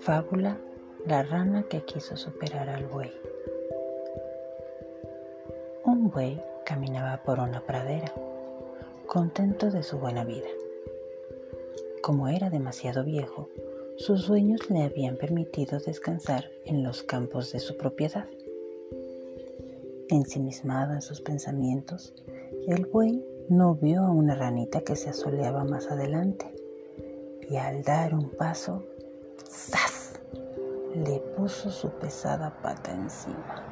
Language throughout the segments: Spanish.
Fábula La rana que quiso superar al buey. Un buey caminaba por una pradera, contento de su buena vida. Como era demasiado viejo, sus dueños le habían permitido descansar en los campos de su propiedad. Ensimismado en sus pensamientos, el buey no vio a una ranita que se asoleaba más adelante y al dar un paso, ¡zas! le puso su pesada pata encima.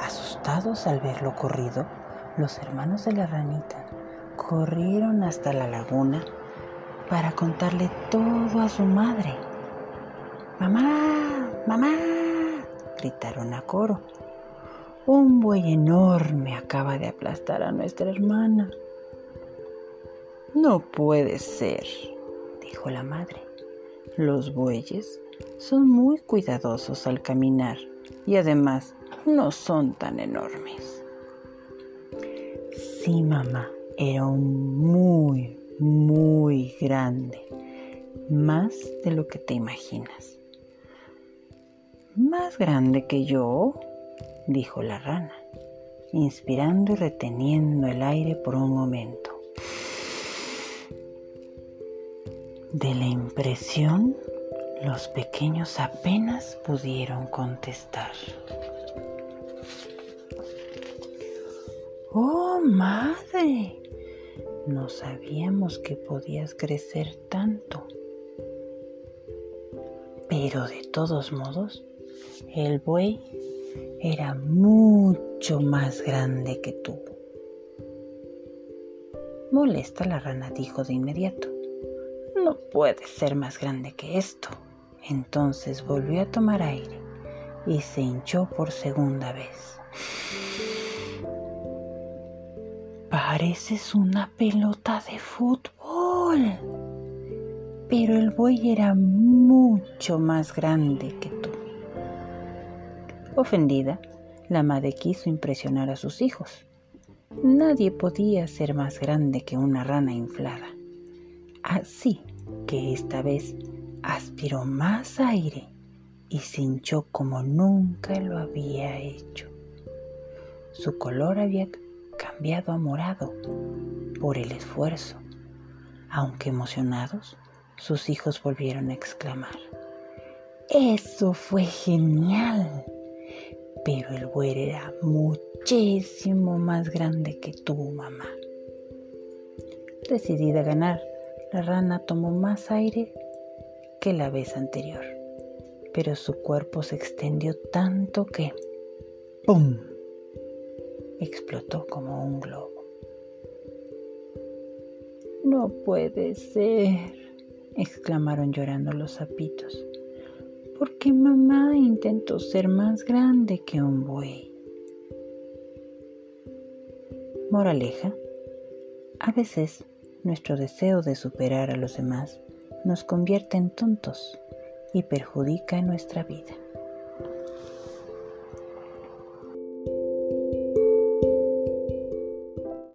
Asustados al ver lo ocurrido, los hermanos de la ranita corrieron hasta la laguna para contarle todo a su madre. ¡Mamá! ¡Mamá! gritaron a coro. Un buey enorme acaba de aplastar a nuestra hermana. No puede ser, dijo la madre. Los bueyes son muy cuidadosos al caminar y además no son tan enormes. Sí, mamá, era un muy, muy grande, más de lo que te imaginas. ¿Más grande que yo? Dijo la rana, inspirando y reteniendo el aire por un momento. De la impresión, los pequeños apenas pudieron contestar. ¡Oh, madre! No sabíamos que podías crecer tanto. Pero de todos modos, el buey era mucho más grande que tú. Molesta la rana dijo de inmediato. No puede ser más grande que esto. Entonces volvió a tomar aire y se hinchó por segunda vez. Pareces una pelota de fútbol. Pero el buey era mucho más grande que tú. Ofendida, la madre quiso impresionar a sus hijos. Nadie podía ser más grande que una rana inflada. Así que esta vez aspiró más aire y se hinchó como nunca lo había hecho. Su color había cambiado a morado por el esfuerzo. Aunque emocionados, sus hijos volvieron a exclamar, Eso fue genial. Pero el buey era muchísimo más grande que tu mamá. Decidida a ganar, la rana tomó más aire que la vez anterior, pero su cuerpo se extendió tanto que ¡pum! explotó como un globo. No puede ser, exclamaron llorando los sapitos, porque mamá intentó ser más grande que un buey. Moraleja, a veces nuestro deseo de superar a los demás nos convierte en tontos y perjudica nuestra vida.